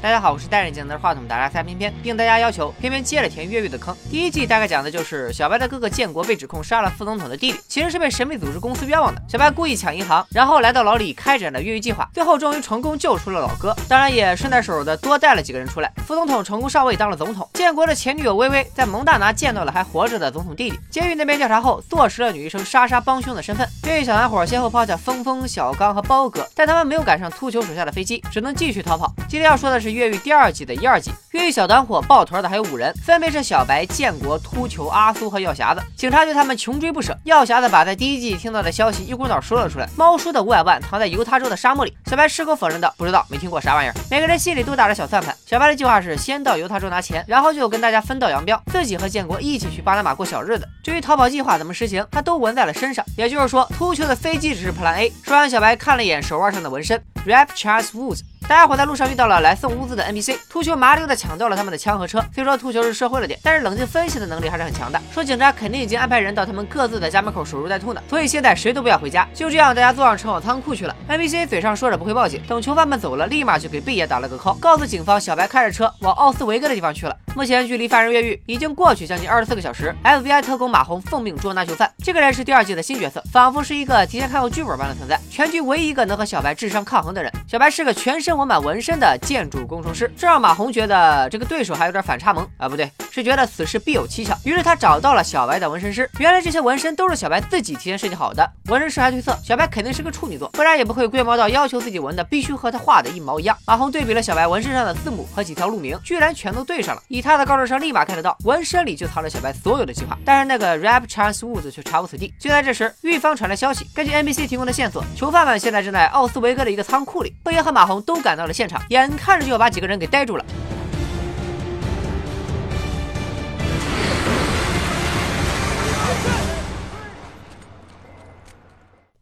大家好，我是戴着镜拿着话筒达拉塞偏偏，并大家要求偏偏接着填越狱的坑。第一季大概讲的就是小白的哥哥建国被指控杀了副总统的弟弟，其实是被神秘组织公司冤枉的。小白故意抢银行，然后来到牢里开展了越狱计划，最后终于成功救出了老哥，当然也顺带手的多带了几个人出来。副总统成功上位当了总统，建国的前女友微微在蒙大拿见到了还活着的总统弟弟。监狱那边调查后，坐实了女医生莎莎帮凶的身份。越狱小团伙先后抛下峰峰、小刚和包哥，但他们没有赶上秃球手下的飞机，只能继续逃跑。今天要说的是越狱第二季。的一二季，越狱小团伙抱团的还有五人，分别是小白、建国、秃球、阿苏和药匣子。警察对他们穷追不舍。药匣子把在第一季听到的消息一股脑说了出来。猫叔的五百万藏在犹他州的沙漠里。小白矢口否认道：“不知道，没听过啥玩意儿。”每个人心里都打着小算盘。小白的计划是先到犹他州拿钱，然后就跟大家分道扬镳，自己和建国一起去巴拿马过小日子。至于逃跑计划怎么实行，他都纹在了身上。也就是说，秃球的飞机只是 Plan A。说完，小白看了一眼手腕上的纹身，Rap Charles Woods。大家伙在路上遇到了来送物资的 NPC，秃球麻溜的抢到了他们的枪和车。虽说秃球是社会了点，但是冷静分析的能力还是很强的。说警察肯定已经安排人到他们各自的家门口守株待兔呢，所以现在谁都不要回家。就这样，大家坐上车往仓库去了。NPC 嘴上说着不会报警，等囚犯们走了，立马就给贝爷打了个 call，告诉警方小白开着车往奥斯维格的地方去了。目前距离犯人越狱已经过去将近二十四个小时。FBI 特工马红奉命捉拿囚犯，这个人是第二季的新角色，仿佛是一个提前看过剧本般的存在，全剧唯一一个能和小白智商抗衡的人。小白是个全身纹满纹身的。建筑工程师，这让马红觉得呃这个对手还有点反差萌啊，不对，是觉得此事必有蹊跷。于是他找到了小白的纹身师，原来这些纹身都是小白自己提前设计好的。纹身师还推测小白肯定是个处女座，不然也不会龟毛到要求自己纹的必须和他画的一毛一样。马红对比了小白纹身上的字母和几条路名，居然全都对上了。以他的高智商，立马看得到纹身里就藏着小白所有的计划。但是那个 Rap Chance Woods 却查无此地。就在这时，狱方传来消息，根据 NBC 提供的线索，囚犯们现在正在奥斯维格的一个仓库里。贝爷和马红都赶到了现场，眼看着就要把几个。人给逮住了。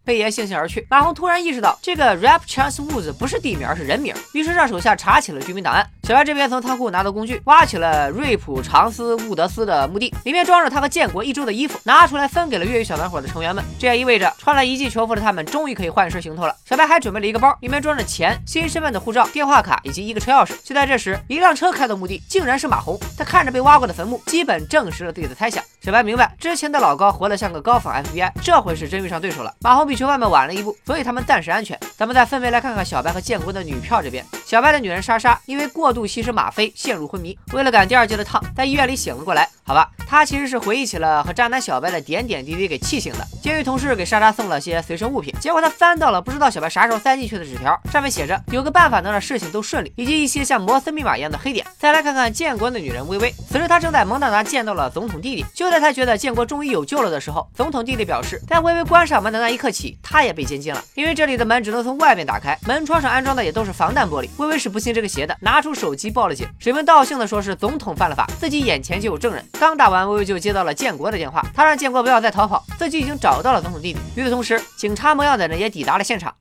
贝爷悻悻而去，马红突然意识到这个 Rap Chance Woods 不是地名，而是人名，于是让手下查起了居民档案。小白这边从仓库拿到工具，挖起了瑞普长斯乌德斯的墓地，里面装着他和建国一周的衣服，拿出来分给了越狱小团伙的成员们。这也意味着穿了一季囚服的他们终于可以换身行头了。小白还准备了一个包，里面装着钱、新身份的护照、电话卡以及一个车钥匙。就在这时，一辆车开到墓地，竟然是马红。他看着被挖过的坟墓，基本证实了自己的猜想。小白明白，之前的老高活得像个高仿 FBI，这回是真遇上对手了。马红比囚犯们晚了一步，所以他们暂时安全。咱们再分别来看看小白和建国的女票这边。小白的女人莎莎因为过度吸食吗啡陷入昏迷，为了赶第二季的趟，在医院里醒了过来。好吧，他其实是回忆起了和渣男小白的点点滴滴给气醒的。监狱同事给莎莎送了些随身物品，结果他翻到了不知道小白啥时候塞进去的纸条，上面写着有个办法能让事情都顺利，以及一些像摩斯密码一样的黑点。再来看看建国的女人微微，此时她正在蒙大拿见到了总统弟弟。就在她觉得建国终于有救了的时候，总统弟弟表示，在微微关上门的那一刻起，他也被监禁了，因为这里的门只能从外面打开，门窗上安装的也都是防弹玻璃。微微是不信这个邪的，拿出手机报了警。水门道姓的说是总统犯了法，自己眼前就有证人。刚打完，微微就接到了建国的电话，他让建国不要再逃跑，自己已经找到了总统弟弟。与此同时，警察模样的人也抵达了现场。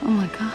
Oh my god.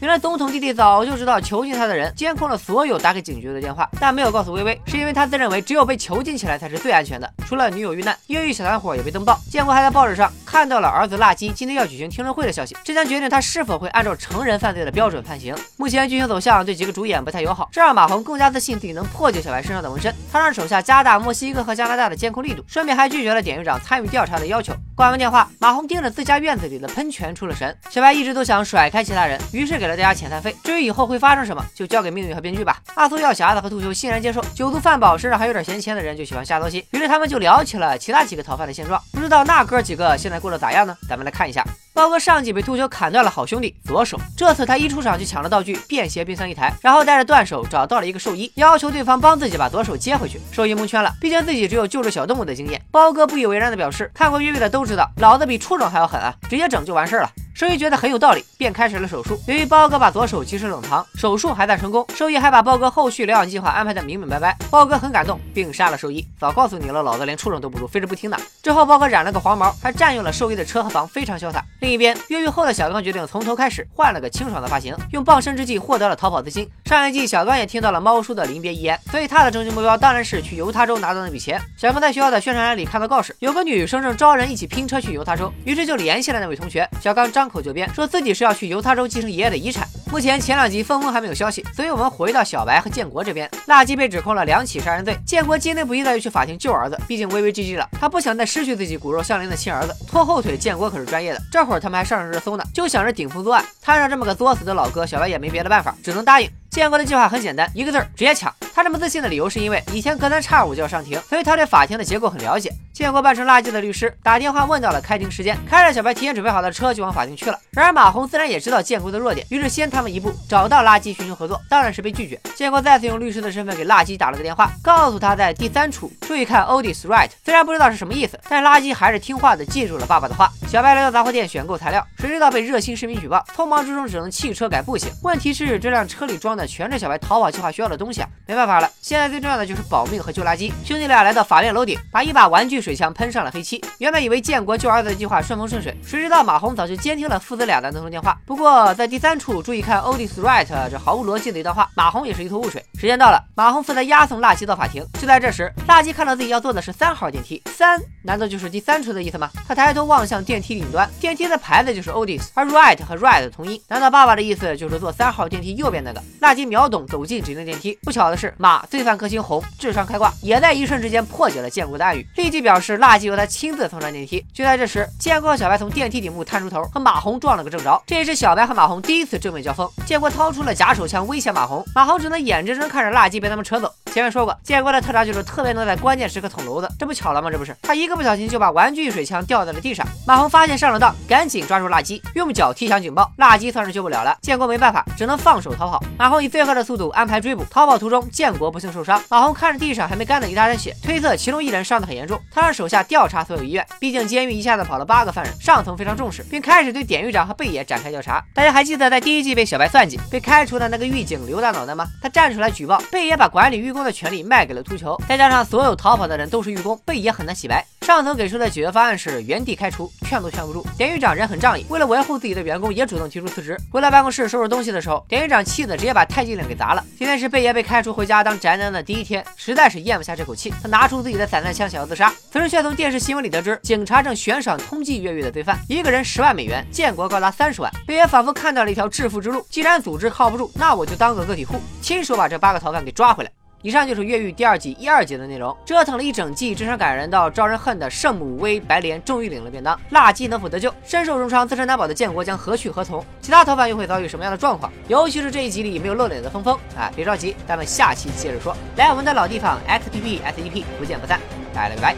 原来总统弟弟早就知道囚禁他的人监控了所有打给警局的电话，但没有告诉薇薇，是因为他自认为只有被囚禁起来才是最安全的。除了女友遇难，越狱小团伙也被登报。建国还在报纸上看到了儿子辣鸡今天要举行听证会的消息，这将决定他是否会按照成人犯罪的标准判刑。目前剧情走向对几个主演不太友好，这让马红更加自信自己能破解小白身上的纹身。他让手下加大墨西哥和加拿大的监控力度，顺便还拒绝了典狱长参与调查的要求。挂完电话，马红盯着自家院子里的喷泉出了神。小白一直都想甩开其他人，于是给了大家遣散费。至于以后会发生什么，就交给命运和编剧吧。阿苏药匣子和秃球欣然接受。酒足饭饱，身上还有点闲钱的人就喜欢瞎操心，于是他们就聊起了其他几个逃犯的现状。不知道那哥几个现在过得咋样呢？咱们来看一下。包哥上季被秃鹫砍断了好兄弟左手，这次他一出场就抢了道具便携冰箱一台，然后带着断手找到了一个兽医，要求对方帮自己把左手接回去。兽医蒙圈了，毕竟自己只有救助小动物的经验。包哥不以为然的表示，看过越狱的都知道，老子比畜生还要狠啊，直接整就完事儿了。兽医觉得很有道理，便开始了手术。由于包哥把左手及时冷藏，手术还算成功。兽医还把包哥后续疗养计划安排的明明白白。包哥很感动，并杀了兽医。早告诉你了，老子连畜生都不如，非是不听的。之后包哥染了个黄毛，还占用了兽医的车和房，非常潇洒。另一边，越狱后的小刚决定从头开始，换了个清爽的发型，用傍身之计获得了逃跑资金。上一季小刚也听到了猫叔的临别遗言，所以他的终极目标当然是去犹他州拿到那笔钱。小刚在学校的宣传栏里看到告示，有个女生正招人一起拼车去犹他州，于是就联系了那位同学。小刚张口就编，说自己是要去犹他州继承爷爷的遗产。目前前两集峰峰还没有消息，所以我们回到小白和建国这边。辣鸡被指控了两起杀人罪，建国坚定不意的又去法庭救儿子，毕竟微微 GG 了，他不想再失去自己骨肉相连的亲儿子。拖后腿，建国可是专业的。这会儿他们还上上热搜呢，就想着顶风作案。摊上这么个作死的老哥，小白也没别的办法，只能答应。建国的计划很简单，一个字儿，直接抢。他这么自信的理由是因为以前隔三差五就要上庭，所以他对法庭的结构很了解。建国扮成垃圾的律师，打电话问到了开庭时间，开着小白提前准备好的车就往法庭去了。然而马红自然也知道建国的弱点，于是先他们一步找到垃圾寻求合作，当然是被拒绝。建国再次用律师的身份给垃圾打了个电话，告诉他在第三处注意看 Odis right。虽然不知道是什么意思，但垃圾还是听话的记住了爸爸的话。小白来到杂货店选购材料，谁知道被热心市民举报，匆忙之中只能弃车改步行。问题是这辆车里装的全是小白逃跑计划需要的东西啊，没办法了，现在最重要的就是保命和救垃圾。兄弟俩来到法院楼顶，把一把玩具水枪喷上了黑漆。原本以为建国救儿子的计划顺风顺水，谁知道马红早就监听了父子俩的那通电话。不过在第三处注意看 Odis right 这毫无逻辑的一段话，马红也是一头雾水。时间到了，马红负责押送辣鸡到法庭。就在这时，辣鸡看到自己要坐的是三号电梯，三难道就是第三处的意思吗？他抬头望向电梯顶端，电梯的牌子就是 Odis，而 right 和 right 同音，难道爸爸的意思就是坐三号电梯右边那个？辣鸡秒懂，走进指定电梯。不巧的是，马罪犯克星红智商开挂，也在一瞬之间破解了建国的暗语，立即表示垃圾由他亲自送上电梯。就在这时，建国和小白从电梯顶部探出头，和马红撞了个正着。这也是小白和马红第一次正面交锋。建国掏出了假手枪威胁马红，马红只能眼睁睁看着垃圾被他们扯走。前面说过，建国的特长就是特别能在关键时刻捅娄子，这不巧了吗？这不是他一个不小心就把玩具水枪掉在了地上。马红发现上了当，赶紧抓住辣鸡，用脚踢响警报。辣鸡算是救不了了，建国没办法，只能放手逃跑。马红以最快的速度安排追捕，逃跑途中建国不幸受伤。马红看着地上还没干的一大滩血，推测其中一人伤得很严重。他让手下调查所有医院，毕竟监狱一下子跑了八个犯人，上层非常重视，并开始对典狱长和贝爷展开调查。大家还记得在第一季被小白算计、被开除的那个狱警刘大脑袋吗？他站出来举报，贝爷把管理狱工的权利卖给了秃球，再加上所有逃跑的人都是狱工，贝爷很难洗白。上层给出的解决方案是原地开除，劝都劝不住。典狱长人很仗义，为了维护自己的员工，也主动提出辞职。回到办公室收拾东西的时候，典狱长气得直接把太极岭给砸了。今天是贝爷被开除回家当宅男的第一天，实在是咽不下这口气，他拿出自己的散弹枪想要自杀。此时却从电视新闻里得知，警察正悬赏通缉越狱的罪犯，一个人十万美元，建国高达三十万。贝爷仿佛看到了一条致富之路，既然组织靠不住，那我就当个个体户，亲手把这八个逃犯给抓回来。以上就是《越狱》第二季一二集的内容，折腾了一整季，智商感人到招人恨的圣母威白莲终于领了便当，辣鸡能否得救？身受重伤、自身难保的建国将何去何从？其他逃犯又会遭遇什么样的状况？尤其是这一集里没有露脸的峰峰哎，别着急，咱们下期接着说。来我们的老地方 XPP SEP，不见不散，拜了个拜。